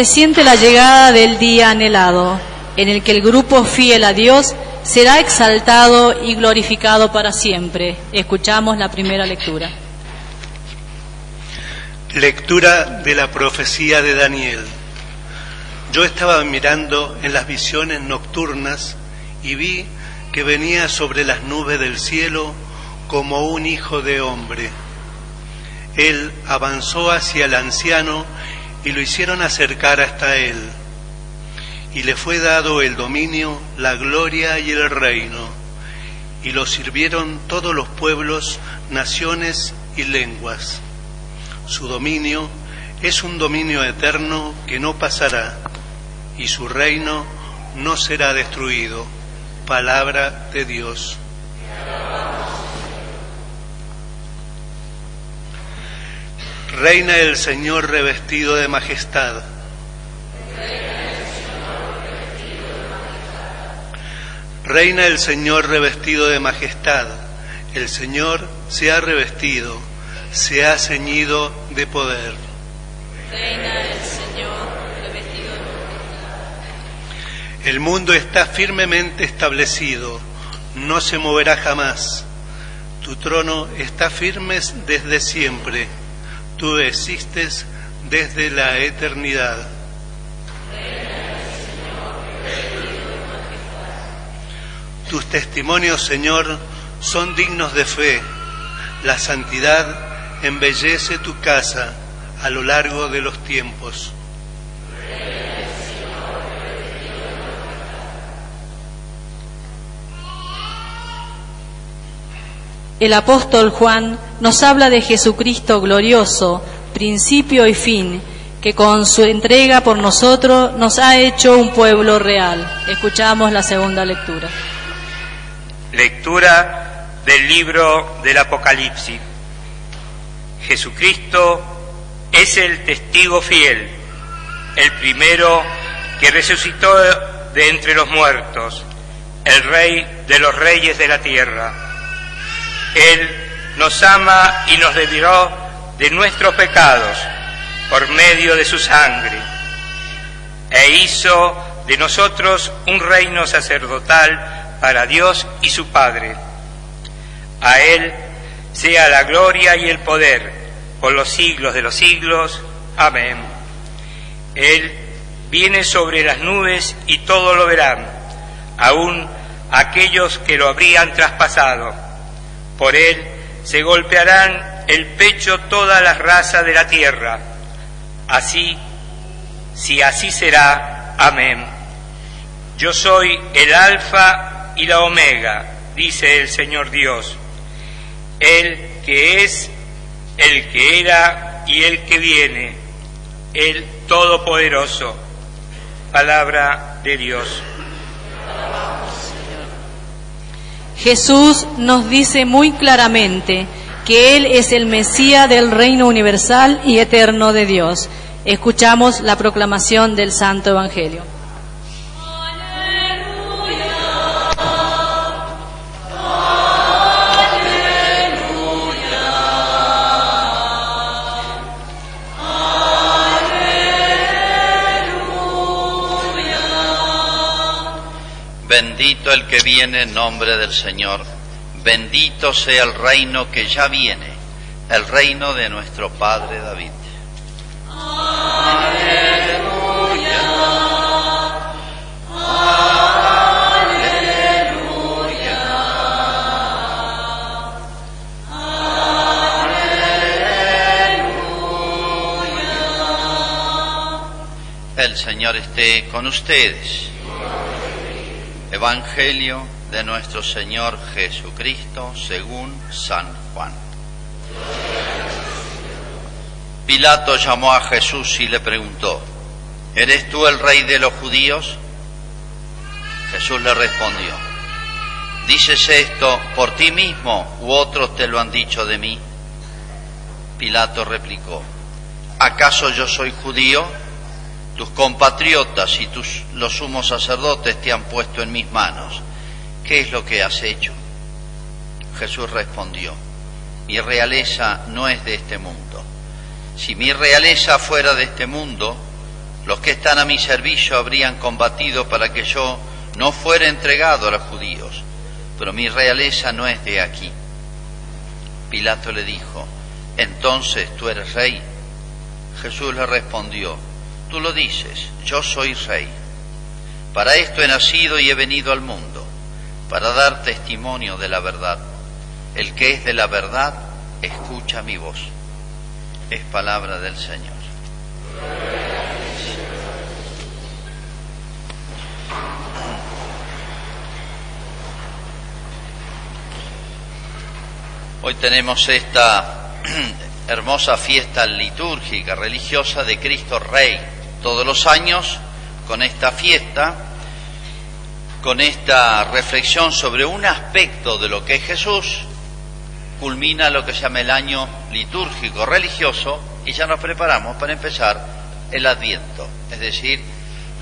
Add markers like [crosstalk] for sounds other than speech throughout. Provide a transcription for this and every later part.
presiente la llegada del día anhelado, en el que el grupo fiel a Dios será exaltado y glorificado para siempre. Escuchamos la primera lectura. Lectura de la profecía de Daniel. Yo estaba mirando en las visiones nocturnas y vi que venía sobre las nubes del cielo como un hijo de hombre. Él avanzó hacia el anciano y lo hicieron acercar hasta él. Y le fue dado el dominio, la gloria y el reino. Y lo sirvieron todos los pueblos, naciones y lenguas. Su dominio es un dominio eterno que no pasará y su reino no será destruido. Palabra de Dios. Reina el Señor revestido de majestad. Reina el Señor revestido de majestad. El Señor se ha revestido, se ha ceñido de poder. Reina el Señor revestido de majestad. El mundo está firmemente establecido, no se moverá jamás. Tu trono está firme desde siempre tú existes desde la eternidad. Tus testimonios, Señor, son dignos de fe. La santidad embellece tu casa a lo largo de los tiempos. El apóstol Juan nos habla de Jesucristo glorioso, principio y fin, que con su entrega por nosotros nos ha hecho un pueblo real. Escuchamos la segunda lectura. Lectura del libro del Apocalipsis. Jesucristo es el testigo fiel, el primero que resucitó de entre los muertos, el rey de los reyes de la tierra él nos ama y nos libró de nuestros pecados por medio de su sangre e hizo de nosotros un reino sacerdotal para Dios y su Padre. A Él sea la gloria y el poder por los siglos de los siglos. Amén. Él viene sobre las nubes y todo lo verán, aun aquellos que lo habrían traspasado por él se golpearán el pecho todas las razas de la tierra. Así, si así será, amén. Yo soy el alfa y la omega, dice el Señor Dios, el que es, el que era y el que viene, el Todopoderoso. Palabra de Dios. Jesús nos dice muy claramente que Él es el Mesías del reino universal y eterno de Dios. Escuchamos la proclamación del Santo Evangelio. Bendito el que viene en nombre del Señor. Bendito sea el reino que ya viene, el reino de nuestro Padre David. Aleluya. Aleluya. Aleluya. El Señor esté con ustedes. Evangelio de nuestro Señor Jesucristo según San Juan. Pilato llamó a Jesús y le preguntó, ¿eres tú el rey de los judíos? Jesús le respondió, ¿dices esto por ti mismo u otros te lo han dicho de mí? Pilato replicó, ¿acaso yo soy judío? Tus compatriotas y tus, los sumos sacerdotes te han puesto en mis manos. ¿Qué es lo que has hecho? Jesús respondió, mi realeza no es de este mundo. Si mi realeza fuera de este mundo, los que están a mi servicio habrían combatido para que yo no fuera entregado a los judíos, pero mi realeza no es de aquí. Pilato le dijo, entonces tú eres rey. Jesús le respondió, tú lo dices, yo soy rey. Para esto he nacido y he venido al mundo, para dar testimonio de la verdad. El que es de la verdad, escucha mi voz. Es palabra del Señor. Hoy tenemos esta [clears throat] hermosa fiesta litúrgica, religiosa de Cristo Rey. Todos los años, con esta fiesta, con esta reflexión sobre un aspecto de lo que es Jesús, culmina lo que se llama el año litúrgico religioso y ya nos preparamos para empezar el Adviento, es decir,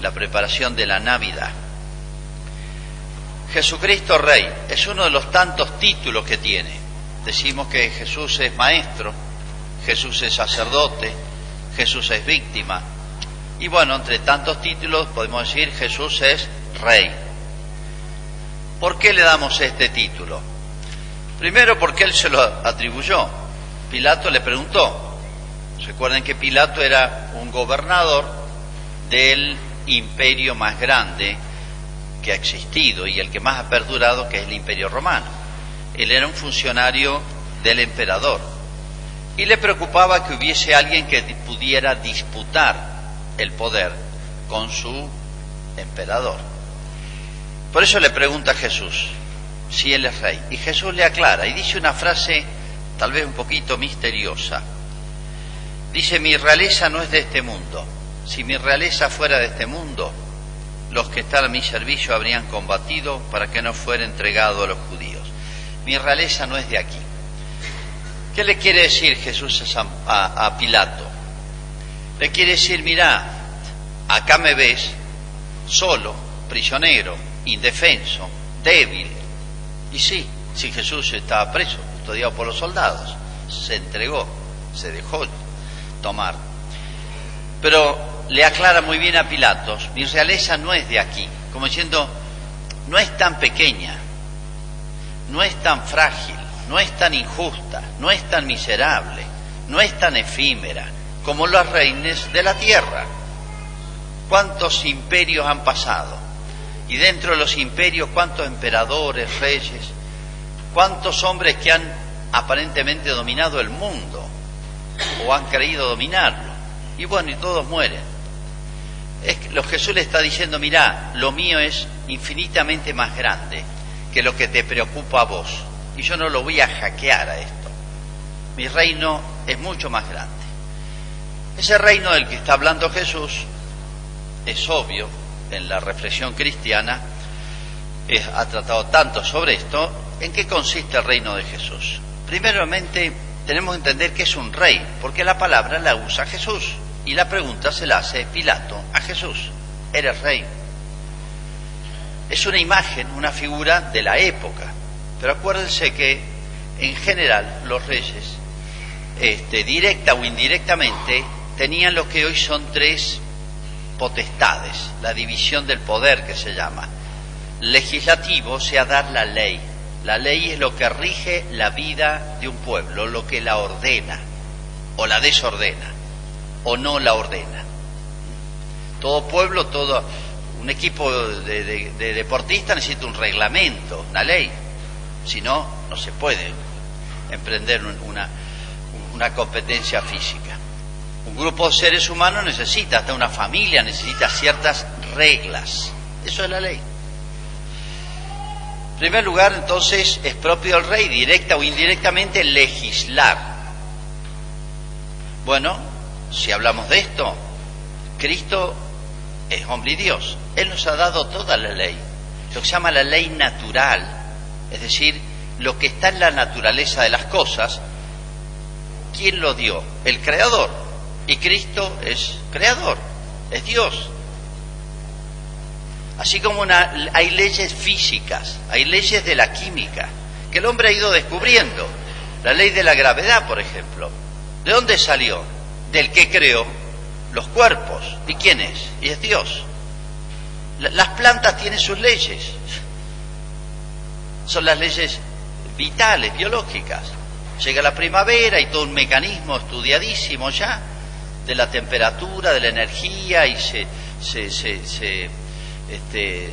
la preparación de la Navidad. Jesucristo Rey es uno de los tantos títulos que tiene decimos que Jesús es maestro, Jesús es sacerdote, Jesús es víctima. Y bueno, entre tantos títulos podemos decir Jesús es rey. ¿Por qué le damos este título? Primero porque él se lo atribuyó. Pilato le preguntó. Recuerden que Pilato era un gobernador del imperio más grande que ha existido y el que más ha perdurado, que es el imperio romano. Él era un funcionario del emperador y le preocupaba que hubiese alguien que pudiera disputar el poder con su emperador. Por eso le pregunta a Jesús si él es rey. Y Jesús le aclara y dice una frase tal vez un poquito misteriosa. Dice, mi realeza no es de este mundo. Si mi realeza fuera de este mundo, los que están a mi servicio habrían combatido para que no fuera entregado a los judíos mi realeza no es de aquí. ¿Qué le quiere decir Jesús a, Pilato? Le quiere decir, mira, acá me ves solo, prisionero, indefenso, débil. Y sí, si Jesús estaba preso, custodiado por los soldados, se entregó, se dejó tomar. Pero le aclara muy bien a Pilatos, mi realeza no es de aquí, como diciendo, no es tan pequeña, no es tan frágil, no es tan injusta, no es tan miserable, no es tan efímera como los reines de la tierra. ¿Cuántos imperios han pasado? Y dentro de los imperios, ¿cuántos emperadores, reyes? ¿Cuántos hombres que han aparentemente dominado el mundo o han creído dominarlo? Y bueno, y todos mueren. Es que Jesús le está diciendo, mira, lo mío es infinitamente más grande que lo que te preocupa a vos. Y yo no lo voy a hackear a esto. Mi reino es mucho más grande. Ese reino del que está hablando Jesús es obvio en la reflexión cristiana, ha tratado tanto sobre esto, ¿en qué consiste el reino de Jesús? Primeramente, tenemos que entender que es un rey, porque la palabra la usa Jesús y la pregunta se la hace Pilato a Jesús. ¿Eres rey? es una imagen, una figura de la época. Pero acuérdense que en general los reyes, este, directa o indirectamente, tenían lo que hoy son tres potestades, la división del poder que se llama. Legislativo, o sea, dar la ley. La ley es lo que rige la vida de un pueblo, lo que la ordena, o la desordena, o no la ordena. Todo pueblo, todo un equipo de, deportistas necesita un reglamento, una ley. Si no, no se puede emprender una competencia física. Un grupo de seres humanos necesita, hasta una familia necesita ciertas reglas. Eso es la ley. En primer lugar, entonces, es propio del rey, directa o indirectamente, legislar. Bueno, si hablamos de esto, Cristo es hombre y Dios. Él nos ha dado toda la ley, lo que se llama la ley natural, es decir, lo que está en la naturaleza de las cosas. ¿Quién lo dio? El Creador. Y Cristo es Creador, es Dios. Así como hay leyes físicas, hay leyes de la química, que el hombre ha ido descubriendo. La ley de la gravedad, por ejemplo. ¿De dónde salió? Del que creó los cuerpos. ¿Y quién es? Y es Dios. Las plantas tienen sus leyes. Son las leyes vitales, biológicas. Llega la primavera y todo un mecanismo estudiadísimo ya de la temperatura, de la energía y se, se, este,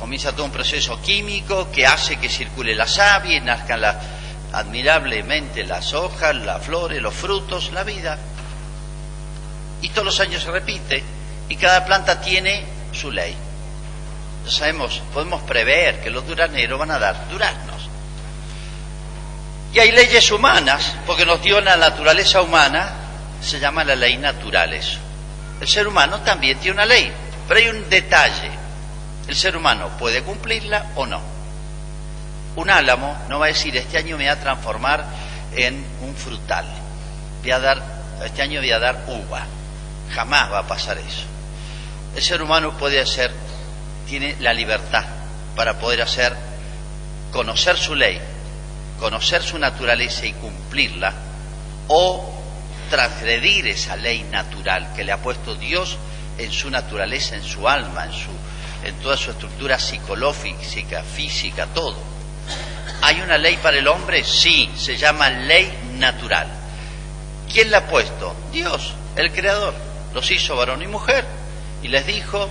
comienza todo un proceso químico que hace que circule la savia y nazcan admirablemente las hojas, las flores, los frutos, la vida. Y todos los años se repite y cada planta tiene su ley. Sabemos, podemos prever que los duraneros van a dar duraznos. Y hay leyes humanas, porque nos dio la naturaleza humana, se llama la ley natural eso. El ser humano también tiene una ley, pero hay un detalle. El ser humano puede cumplirla o no. Un álamo no va a decir, este año me voy a transformar en un frutal. Voy a dar, este año voy a dar uva. Jamás va a pasar eso. El ser humano puede hacer, tiene la libertad para poder hacer, conocer su ley, conocer su naturaleza y cumplirla, o transgredir esa ley natural que le ha puesto Dios en su naturaleza, en su alma, en, en toda su estructura psicológica, física, todo. ¿Hay una ley para el hombre? Sí, se llama ley natural. ¿Quién la ha puesto? Dios, el Creador. Los hizo varón y mujer y les dijo,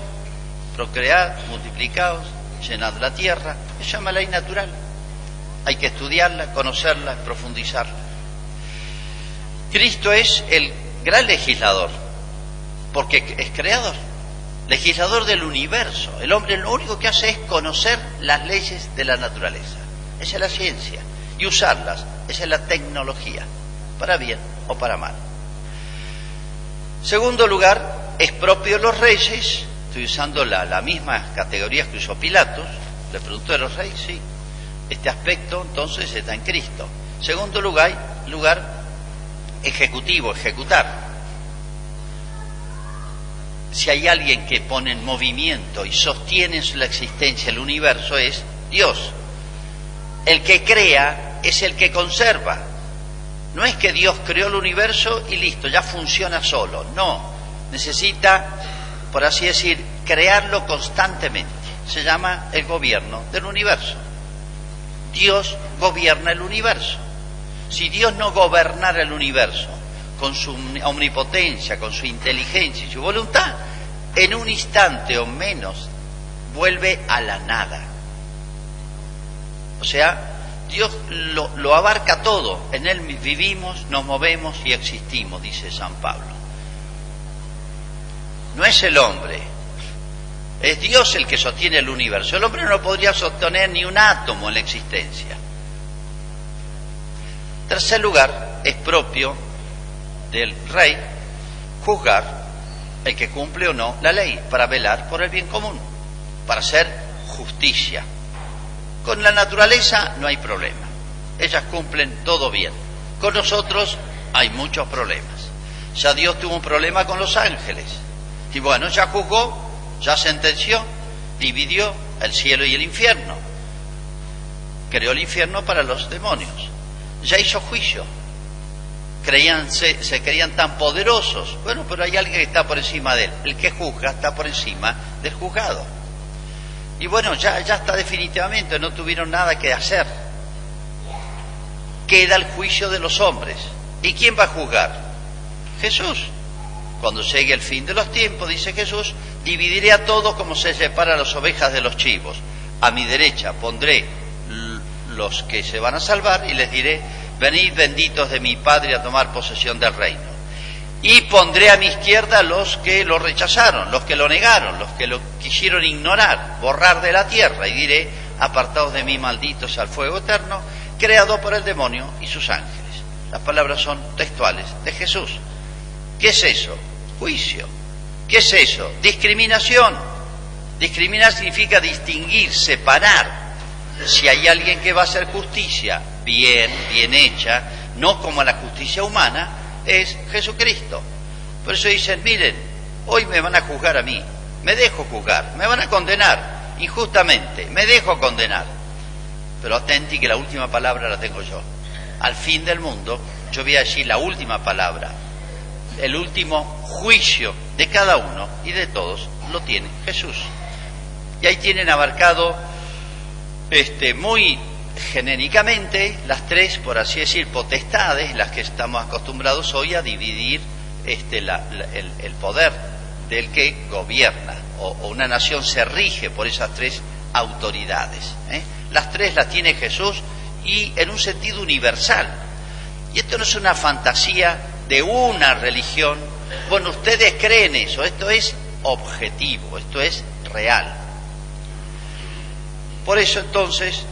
procread, multiplicaos, llenad la tierra. Se llama ley natural. Hay que estudiarla, conocerla, profundizarla. Cristo es el gran legislador, porque es creador, legislador del universo. El hombre lo único que hace es conocer las leyes de la naturaleza. Esa es la ciencia. Y usarlas, esa es la tecnología, para bien o para mal. Segundo lugar, es propio de los reyes, estoy usando la, misma categoría que usó Pilatos, le preguntó de los reyes, sí, este aspecto entonces está en Cristo. Segundo lugar, lugar ejecutivo, ejecutar. Si hay alguien que pone en movimiento y sostiene la existencia del universo es Dios. El que crea es el que conserva. No es que Dios creó el universo y listo, ya funciona solo. No, necesita, por así decir, crearlo constantemente. Se llama el gobierno del universo. Dios gobierna el universo. Si Dios no gobernara el universo con su omnipotencia, con su inteligencia y su voluntad, en un instante o menos vuelve a la nada. O sea, Dios lo, abarca todo. En Él vivimos, nos movemos y existimos, dice San Pablo. No es el hombre, es Dios el que sostiene el universo. El hombre no podría sostener ni un átomo en la existencia. Tercer lugar, es propio del rey juzgar el que cumple o no la ley para velar por el bien común, para hacer justicia. Con la naturaleza no hay problema. Ellas cumplen todo bien. Con nosotros hay muchos problemas. Ya Dios tuvo un problema con los ángeles. Y bueno, ya juzgó ya sentenció, dividió el cielo y el infierno. Creó el infierno para los demonios. Ya hizo juicio. Creían, se, se creían tan poderosos. Bueno, pero hay alguien que está por encima de él. El que juzga está por encima del juzgado. Y bueno, ya, ya está definitivamente, no tuvieron nada que hacer. Queda el juicio de los hombres. ¿Y quién va a juzgar? Jesús. Cuando llegue el fin de los tiempos, dice Jesús, dividiré a todos como se separa las ovejas de los chivos. A mi derecha pondré los que se van a salvar y les diré, venid benditos de mi Padre a tomar posesión del reino. Y pondré a mi izquierda los que lo rechazaron, los que lo negaron, los que lo quisieron ignorar, borrar de la tierra, y diré, apartados de mí malditos al fuego eterno, creado por el demonio y sus ángeles. Las palabras son textuales de Jesús. ¿Qué es eso? Juicio. ¿Qué es eso? Discriminación. Discriminar significa distinguir, separar. Si hay alguien que va a hacer justicia bien, bien hecha, no como la justicia humana, es Jesucristo. Por eso dicen, miren, hoy me van a juzgar a mí, me dejo juzgar, me van a condenar injustamente, me dejo condenar. Pero atenti que la última palabra la tengo yo. Al fin del mundo, yo voy a decir la última palabra el último juicio de cada uno y de todos lo tiene Jesús. Y ahí tienen abarcado este, muy genéricamente las tres, por así decir, potestades, las que estamos acostumbrados hoy a dividir este, el, poder del que gobierna, o, una nación se rige por esas tres autoridades. ¿eh? Las tres las tiene Jesús y en un sentido universal. Y esto no es una fantasía de una religión. Bueno, ustedes creen eso, esto es objetivo, esto es real. Por eso entonces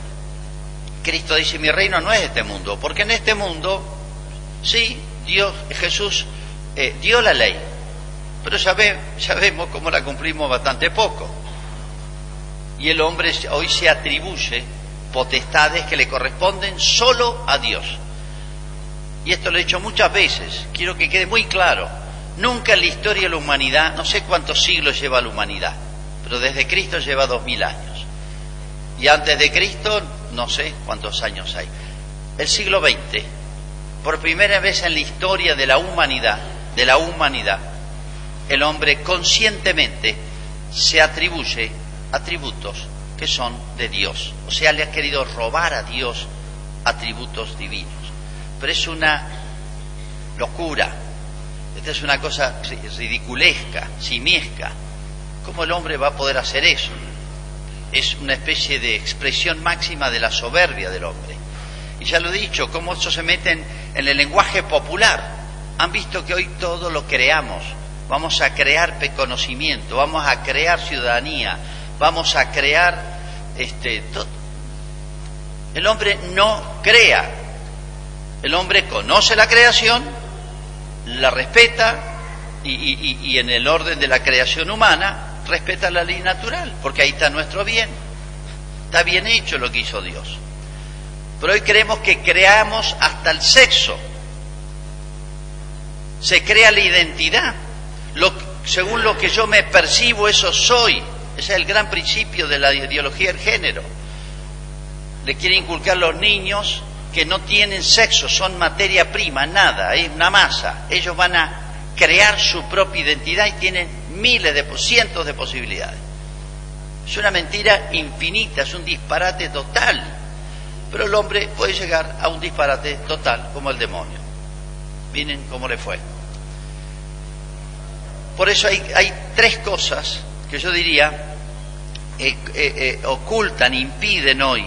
Cristo dice, mi reino no es este mundo, porque en este mundo, sí, Dios, Jesús eh, dio la ley, pero ya vemos cómo la cumplimos bastante poco. Y el hombre hoy se atribuye potestades que le corresponden solo a Dios. Y esto lo he dicho muchas veces, quiero que quede muy claro. Nunca en la historia de la humanidad, no sé cuántos siglos lleva la humanidad, pero desde Cristo lleva dos mil años. Y antes de Cristo, no sé cuántos años hay. El siglo XX, por primera vez en la historia de la humanidad, de la humanidad, el hombre conscientemente se atribuye atributos que son de Dios. O sea, le ha querido robar a Dios atributos divinos. Pero es una locura. Esta es una cosa ridiculesca, simiesca. ¿Cómo el hombre va a poder hacer eso? Es una especie de expresión máxima de la soberbia del hombre. Y ya lo he dicho, cómo eso se mete en el lenguaje popular. Han visto que hoy todo lo creamos. Vamos a crear conocimiento, vamos a crear ciudadanía, vamos a crear este el hombre no crea el hombre conoce la creación la respeta y, y, en el orden de la creación humana respeta la ley natural porque ahí está nuestro bien. Está bien hecho lo que hizo Dios. Pero hoy creemos que creamos hasta el sexo. Se crea la identidad. Lo, según lo que yo me percibo eso soy. Ese es el gran principio de la ideología del género. Le quiere inculcar a los niños que no tienen sexo, son materia prima, nada, es una masa. Ellos van a crear su propia identidad y tienen miles de, cientos de posibilidades. Es una mentira infinita, es un disparate total. Pero el hombre puede llegar a un disparate total como el demonio. Miren cómo le fue. Por eso hay, tres cosas que yo diría eh, eh, eh, ocultan, impiden hoy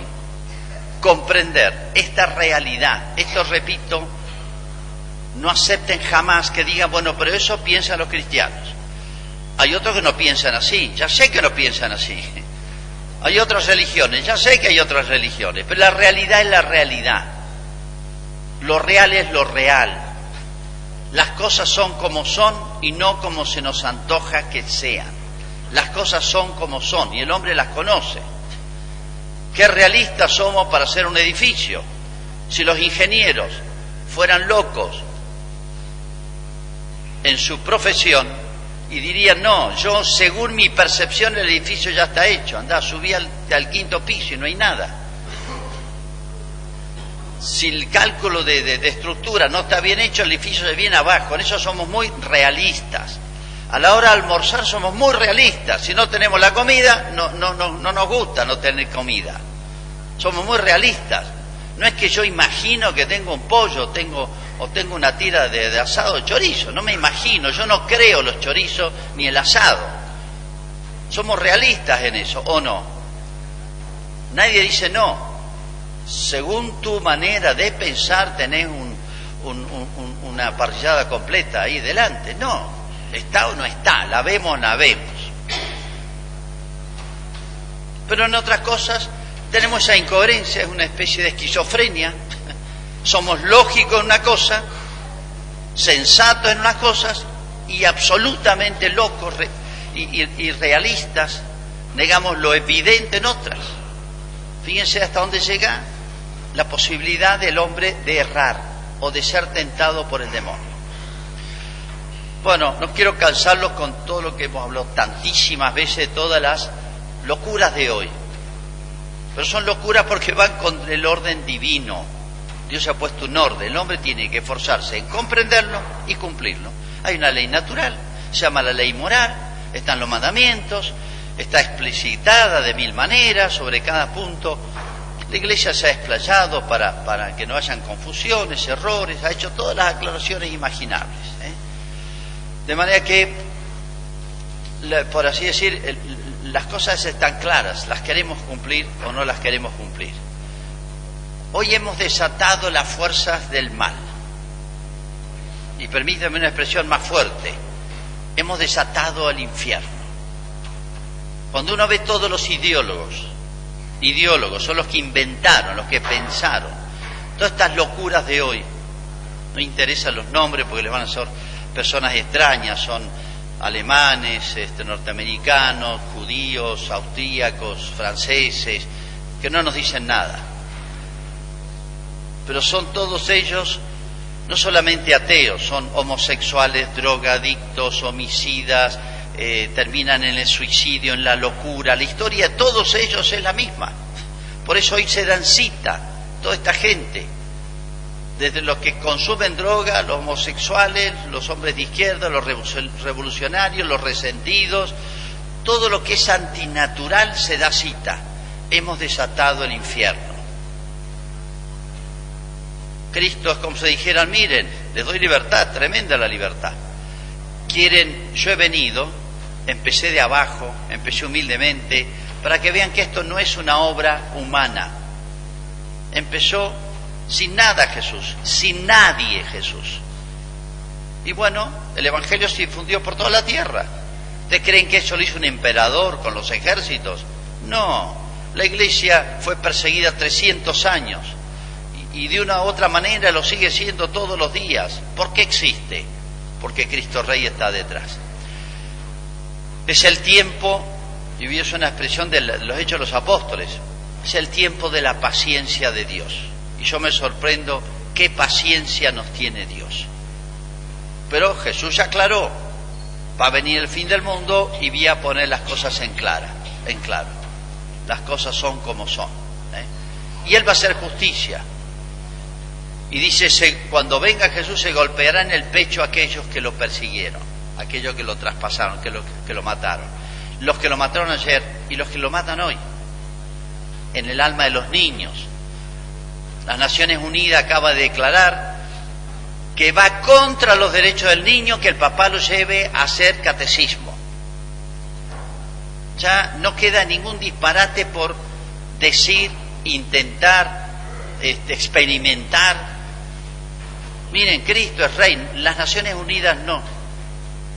comprender esta realidad. Esto, repito, no acepten jamás que digan, bueno, pero eso piensan los cristianos. Hay otros que no piensan así, ya sé que no piensan así. [laughs] Hay otras religiones, ya sé que hay otras religiones, pero la realidad es la realidad. Lo real es lo real. Las cosas son como son y no como se nos antoja que sean las cosas son como son y el hombre las conoce. Qué realistas somos para hacer un edificio. Si los ingenieros fueran locos en su profesión y dirían, no, yo según mi percepción el edificio ya está hecho, anda, subí al, quinto piso y no hay nada. Si el cálculo de, de estructura no está bien hecho, el edificio se viene abajo. En eso somos muy realistas. A la hora de almorzar somos muy realistas. Si no tenemos la comida, no, no, no, no nos gusta no tener comida. Somos muy realistas. No es que yo imagino que tengo un pollo tengo, o tengo una tira de, asado de chorizo. No me imagino. Yo no creo los chorizos ni el asado. Somos realistas en eso, ¿o no? Nadie dice no. Según tu manera de pensar tenés una parrillada completa ahí delante. No, ¿Está o no está? ¿La vemos o la vemos? Pero en otras cosas tenemos esa incoherencia, es una especie de esquizofrenia. Somos lógicos en una cosa, sensatos en unas cosas y absolutamente locos y, realistas, negamos lo evidente en otras. Fíjense hasta dónde llega la posibilidad del hombre de errar o de ser tentado por el demonio. Bueno, no quiero cansarlos con todo lo que hemos hablado tantísimas veces, todas las locuras de hoy. Pero son locuras porque van con el orden divino. Dios ha puesto un orden. El hombre tiene que esforzarse en comprenderlo y cumplirlo. Hay una ley natural, se llama la ley moral, están los mandamientos, está explicitada de mil maneras sobre cada punto. La Iglesia se ha explayado para, para que no hayan confusiones, errores, ha hecho todas las aclaraciones imaginables. ¿eh? De manera que, por así decir, las cosas están claras, las queremos cumplir o no las queremos cumplir. Hoy hemos desatado las fuerzas del mal. Y permítame una expresión más fuerte. Hemos desatado al infierno. Cuando uno ve todos los ideólogos, ideólogos son los que inventaron, los que pensaron, todas estas locuras de hoy, no interesan los nombres porque les van a ser personas extrañas, son alemanes, este, norteamericanos, judíos, austríacos, franceses, que no nos dicen nada pero son todos ellos no solamente ateos, son homosexuales, drogadictos, homicidas, eh, terminan en el suicidio, en la locura. La historia de todos ellos es la misma. Por eso hoy se dan cita toda esta gente, desde los que consumen droga, los homosexuales, los hombres de izquierda, los revolucionarios, los resentidos, todo lo que es antinatural se da cita. Hemos desatado el infierno. Cristo es como si dijeran, miren, les doy libertad, tremenda la libertad. Quieren, yo he venido, empecé de abajo, empecé humildemente, para que vean que esto no es una obra humana. Empezó sin nada Jesús, sin nadie Jesús. Y bueno, el Evangelio se difundió por toda la tierra. ¿Ustedes creen que eso lo hizo un emperador con los ejércitos? No, la iglesia fue perseguida 300 años y de una u otra manera lo sigue siendo todos los días. ¿Por qué existe? Porque Cristo Rey está detrás. Es el tiempo, y es una expresión de los hechos de los apóstoles, es el tiempo de la paciencia de Dios. Y yo me sorprendo qué paciencia nos tiene Dios. Pero Jesús ya aclaró, va a venir el fin del mundo y voy a poner las cosas en clara, en claro. Las cosas son como son. ¿eh? Y Él va a hacer justicia. Y dice, cuando venga Jesús se golpeará en el pecho aquellos que lo persiguieron, aquellos que lo traspasaron, que lo, que lo mataron. Los que lo mataron ayer y los que lo matan hoy, en el alma de los niños. Las Naciones Unidas acaba de declarar que va contra los derechos del niño que el papá lo lleve a hacer catecismo. Ya no queda ningún disparate por decir, intentar, este, experimentar Miren, Cristo es rey, las Naciones Unidas no.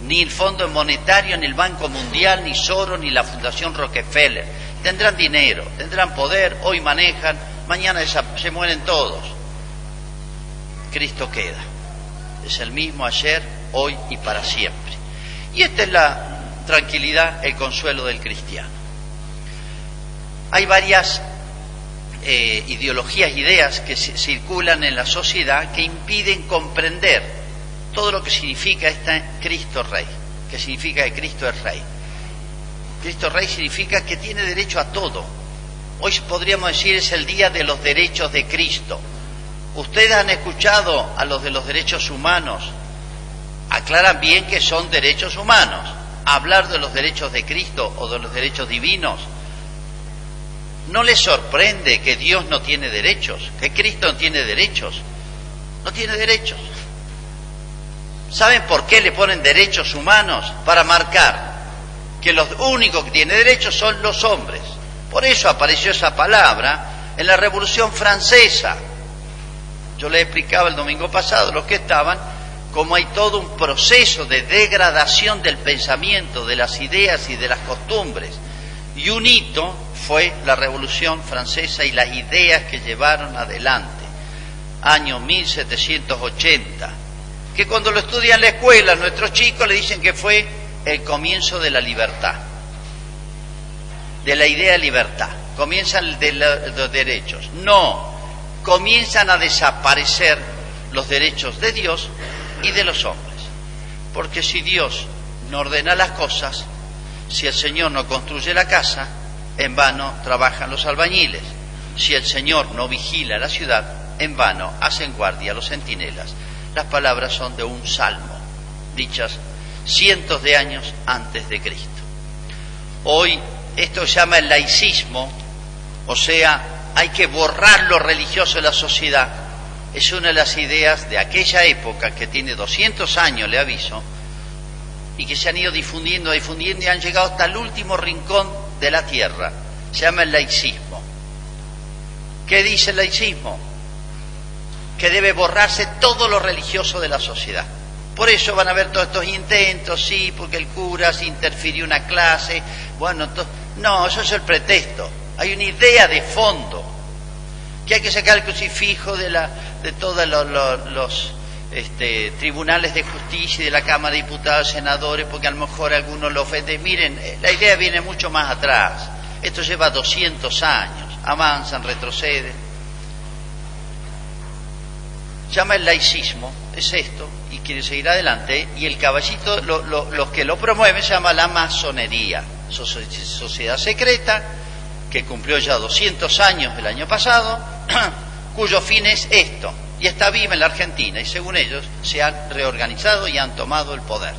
Ni el Fondo Monetario, ni el Banco Mundial, ni Soros, ni la Fundación Rockefeller. Tendrán dinero, tendrán poder, hoy manejan, mañana se mueren todos. Cristo queda. Es el mismo ayer, hoy y para siempre. Y esta es la tranquilidad, el consuelo del cristiano. Hay varias eh, ideologías, ideas que circulan en la sociedad que impiden comprender todo lo que significa este Cristo Rey, que significa que Cristo es Rey. Cristo Rey significa que tiene derecho a todo. Hoy podríamos decir es el día de los derechos de Cristo. Ustedes han escuchado a los de los derechos humanos, aclaran bien que son derechos humanos. Hablar de los derechos de Cristo o de los derechos divinos ¿No les sorprende que Dios no tiene derechos? Que Cristo no tiene derechos. No tiene derechos. ¿Saben por qué le ponen derechos humanos? Para marcar que los únicos que tienen derechos son los hombres. Por eso apareció esa palabra en la Revolución Francesa. Yo les explicaba el domingo pasado, los que estaban, cómo hay todo un proceso de degradación del pensamiento, de las ideas y de las costumbres. Y un hito fue la Revolución Francesa y las ideas que llevaron adelante, año 1780, que cuando lo estudian en la escuela, nuestros chicos le dicen que fue el comienzo de la libertad, de la idea de libertad, comienzan los derechos. No, comienzan a desaparecer los derechos de Dios y de los hombres. Porque si Dios no ordena las cosas, si el Señor no construye la casa, en vano trabajan los albañiles. Si el Señor no vigila la ciudad, en vano hacen guardia los centinelas. Las palabras son de un salmo. dichas cientos de años antes de Cristo. Hoy esto se llama el laicismo, o sea, hay que borrar lo religioso de la sociedad. Es una de las ideas de aquella época que tiene 200 años, le aviso, y que se han ido difundiendo, difundiendo y han llegado hasta el último rincón de la tierra. Se llama el laicismo. ¿Qué dice el laicismo? Que debe borrarse todo lo religioso de la sociedad. Por eso van a haber todos estos intentos, sí, porque el cura se interfirió una clase. Bueno, no, eso es el pretexto. Hay una idea de fondo, que hay que sacar el crucifijo de, la, de todos los, este, tribunales de justicia y de la Cámara de Diputados, senadores, porque a lo mejor algunos lo ofenden. Miren, eh, la idea viene mucho más atrás. Esto lleva 200 años, avanzan, retroceden. Llama el laicismo, es esto, y quiere seguir adelante, y el caballito, los que lo promueven se llama la masonería, sociedad secreta, que cumplió ya 200 años el año pasado, [clears throat] cuyo fin es esto, y está viva en la Argentina, y según ellos se han reorganizado y han tomado el poder.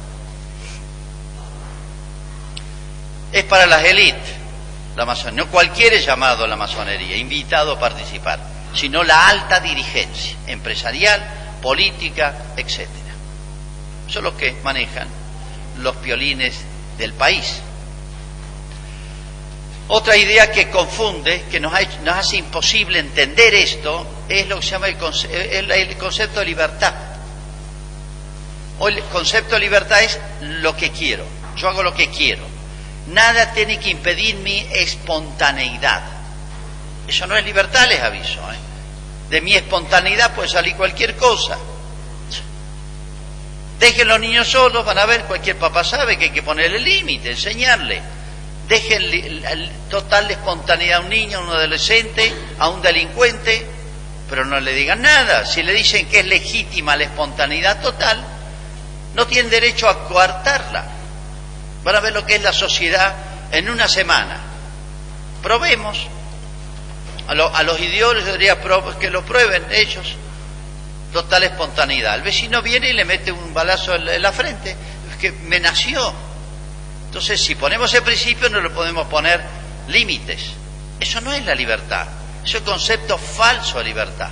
Es para las élites la masonería, no cualquiera es llamado a la masonería, invitado a participar, sino la alta dirigencia empresarial, política, etc. Son los que manejan los piolines del país. Otra idea que confunde, que nos, hace imposible entender esto, es lo que se llama el, concepto de libertad. Hoy el concepto de libertad es lo que quiero, yo hago lo que quiero. Nada tiene que impedir mi espontaneidad. Eso no es libertad, les aviso. ¿eh? De mi espontaneidad puede salir cualquier cosa. Dejen los niños solos, van a ver, cualquier papá sabe que hay que ponerle límite, enseñarle. Dejen total espontaneidad a un niño, a un adolescente, a un delincuente, pero no le digan nada. Si le dicen que es legítima la espontaneidad total, no tienen derecho a coartarla. Van a ver lo que es la sociedad en una semana. Probemos. A, los ideólogos que lo prueben ellos. Total espontaneidad. El vecino viene y le mete un balazo en la frente. Es que me nació. Entonces, si ponemos el principio, no le podemos poner límites. Eso no es la libertad. Eso es un concepto falso de libertad.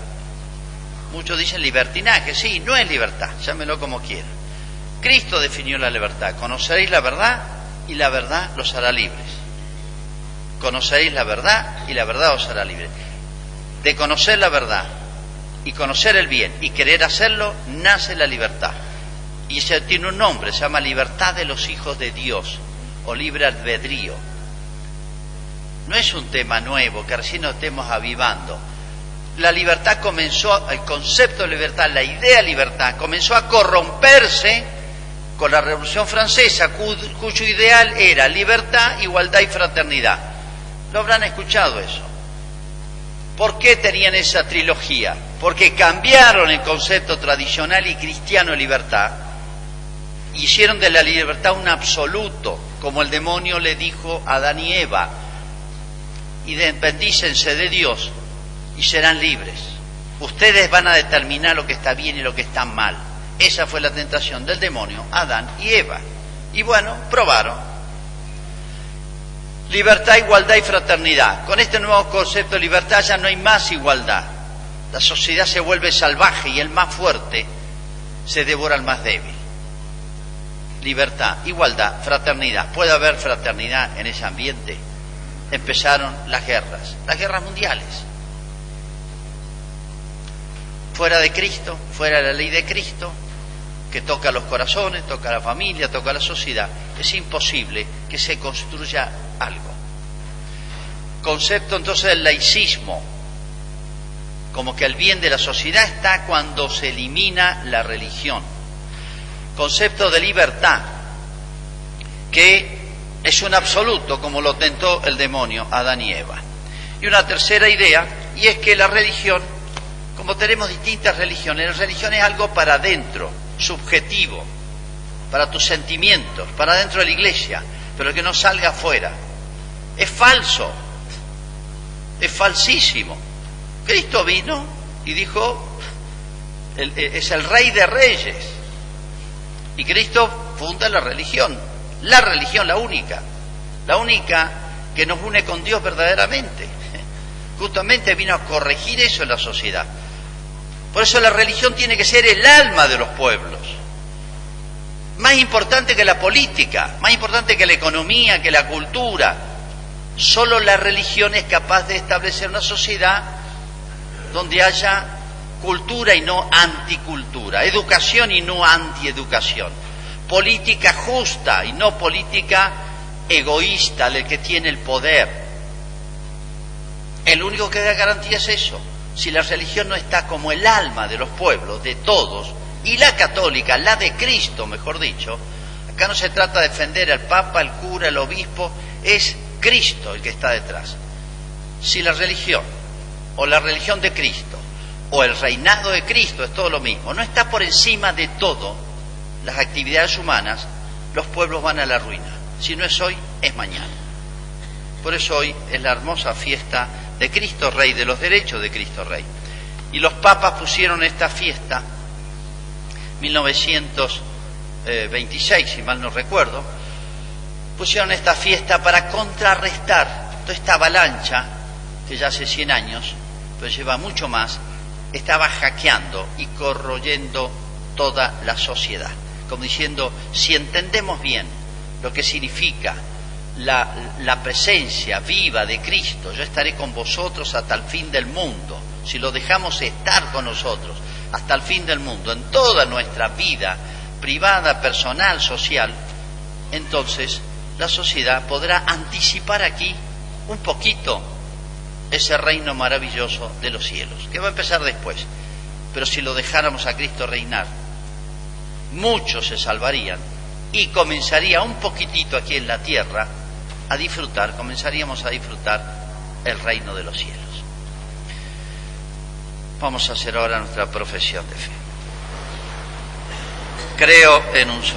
Muchos dicen libertinaje. Sí, no es libertad. Llámelo como quieran. Cristo definió la libertad. Conoceréis la verdad y la verdad los hará libres. Conoceréis la verdad y la verdad os hará libres. De conocer la verdad y conocer el bien y querer hacerlo, nace la libertad. Y ese tiene un nombre, se llama libertad de los hijos de Dios o libre albedrío. No es un tema nuevo que recién nos estemos avivando. La libertad comenzó, el concepto de libertad, la idea de libertad comenzó a corromperse con la Revolución Francesa, cuyo ideal era libertad, igualdad y fraternidad. ¿Lo habrán escuchado eso? ¿Por qué tenían esa trilogía? Porque cambiaron el concepto tradicional y cristiano de libertad, hicieron de la libertad un absoluto, como el demonio le dijo a Adán y Eva, y bendícense de Dios y serán libres. Ustedes van a determinar lo que está bien y lo que está mal. Esa fue la tentación del demonio, Adán y Eva. Y bueno, probaron. Libertad, igualdad y fraternidad. Con este nuevo concepto de libertad ya no hay más igualdad. La sociedad se vuelve salvaje y el más fuerte se devora al más débil. Libertad, igualdad, fraternidad. ¿Puede haber fraternidad en ese ambiente? Empezaron las guerras, las guerras mundiales. Fuera de Cristo, fuera de la ley de Cristo, que toca los corazones, toca la familia, toca la sociedad, es imposible que se construya algo. Concepto entonces del laicismo, como que el bien de la sociedad está cuando se elimina la religión. Concepto de libertad, que es un absoluto, como lo tentó el demonio Adán y Eva. Y una tercera idea, y es que la religión, como tenemos distintas religiones, la religión es algo para adentro, subjetivo, para tus sentimientos, para dentro de la iglesia, pero que no salga afuera. Es falso, es falsísimo. Cristo vino y dijo, es el rey de reyes. Y Cristo funda la religión, la religión, la única, la única que nos une con Dios verdaderamente. Justamente vino a corregir eso en la sociedad. Por eso la religión tiene que ser el alma de los pueblos. Más importante que la política, más importante que la economía, que la cultura. Solo la religión es capaz de establecer una sociedad donde haya cultura y no anticultura, educación y no antieducación, política justa y no política egoísta del que tiene el poder. El único que da garantía es eso. Si la religión no está como el alma de los pueblos, de todos, y la católica, la de Cristo, mejor dicho, acá no se trata de defender al Papa, el cura, el obispo, es Cristo el que está detrás. Si la religión, o la religión de Cristo, o el reinado de Cristo, es todo lo mismo, no está por encima de todo las actividades humanas, los pueblos van a la ruina. Si no es hoy, es mañana. Por eso hoy es la hermosa fiesta de Cristo Rey, de los derechos de Cristo Rey. Y los papas pusieron esta fiesta, 1926, si mal no recuerdo, pusieron esta fiesta para contrarrestar toda esta avalancha que ya hace 100 años, pero lleva mucho más, estaba hackeando y corroyendo toda la sociedad. Como diciendo, si entendemos bien lo que significa la, la, presencia viva de Cristo, yo estaré con vosotros hasta el fin del mundo, si lo dejamos estar con nosotros hasta el fin del mundo, en toda nuestra vida privada, personal, social, entonces la sociedad podrá anticipar aquí un poquito ese reino maravilloso de los cielos, que va a empezar después. Pero si lo dejáramos a Cristo reinar, muchos se salvarían y comenzaría un poquitito aquí en la tierra a disfrutar, comenzaríamos a disfrutar el reino de los cielos. Vamos a hacer ahora nuestra profesión de fe. Creo en un